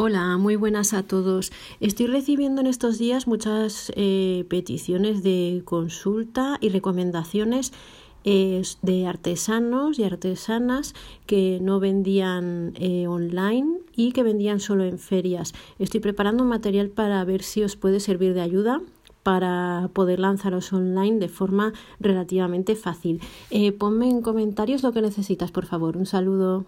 Hola, muy buenas a todos. Estoy recibiendo en estos días muchas eh, peticiones de consulta y recomendaciones eh, de artesanos y artesanas que no vendían eh, online y que vendían solo en ferias. Estoy preparando un material para ver si os puede servir de ayuda para poder lanzaros online de forma relativamente fácil. Eh, ponme en comentarios lo que necesitas, por favor. Un saludo.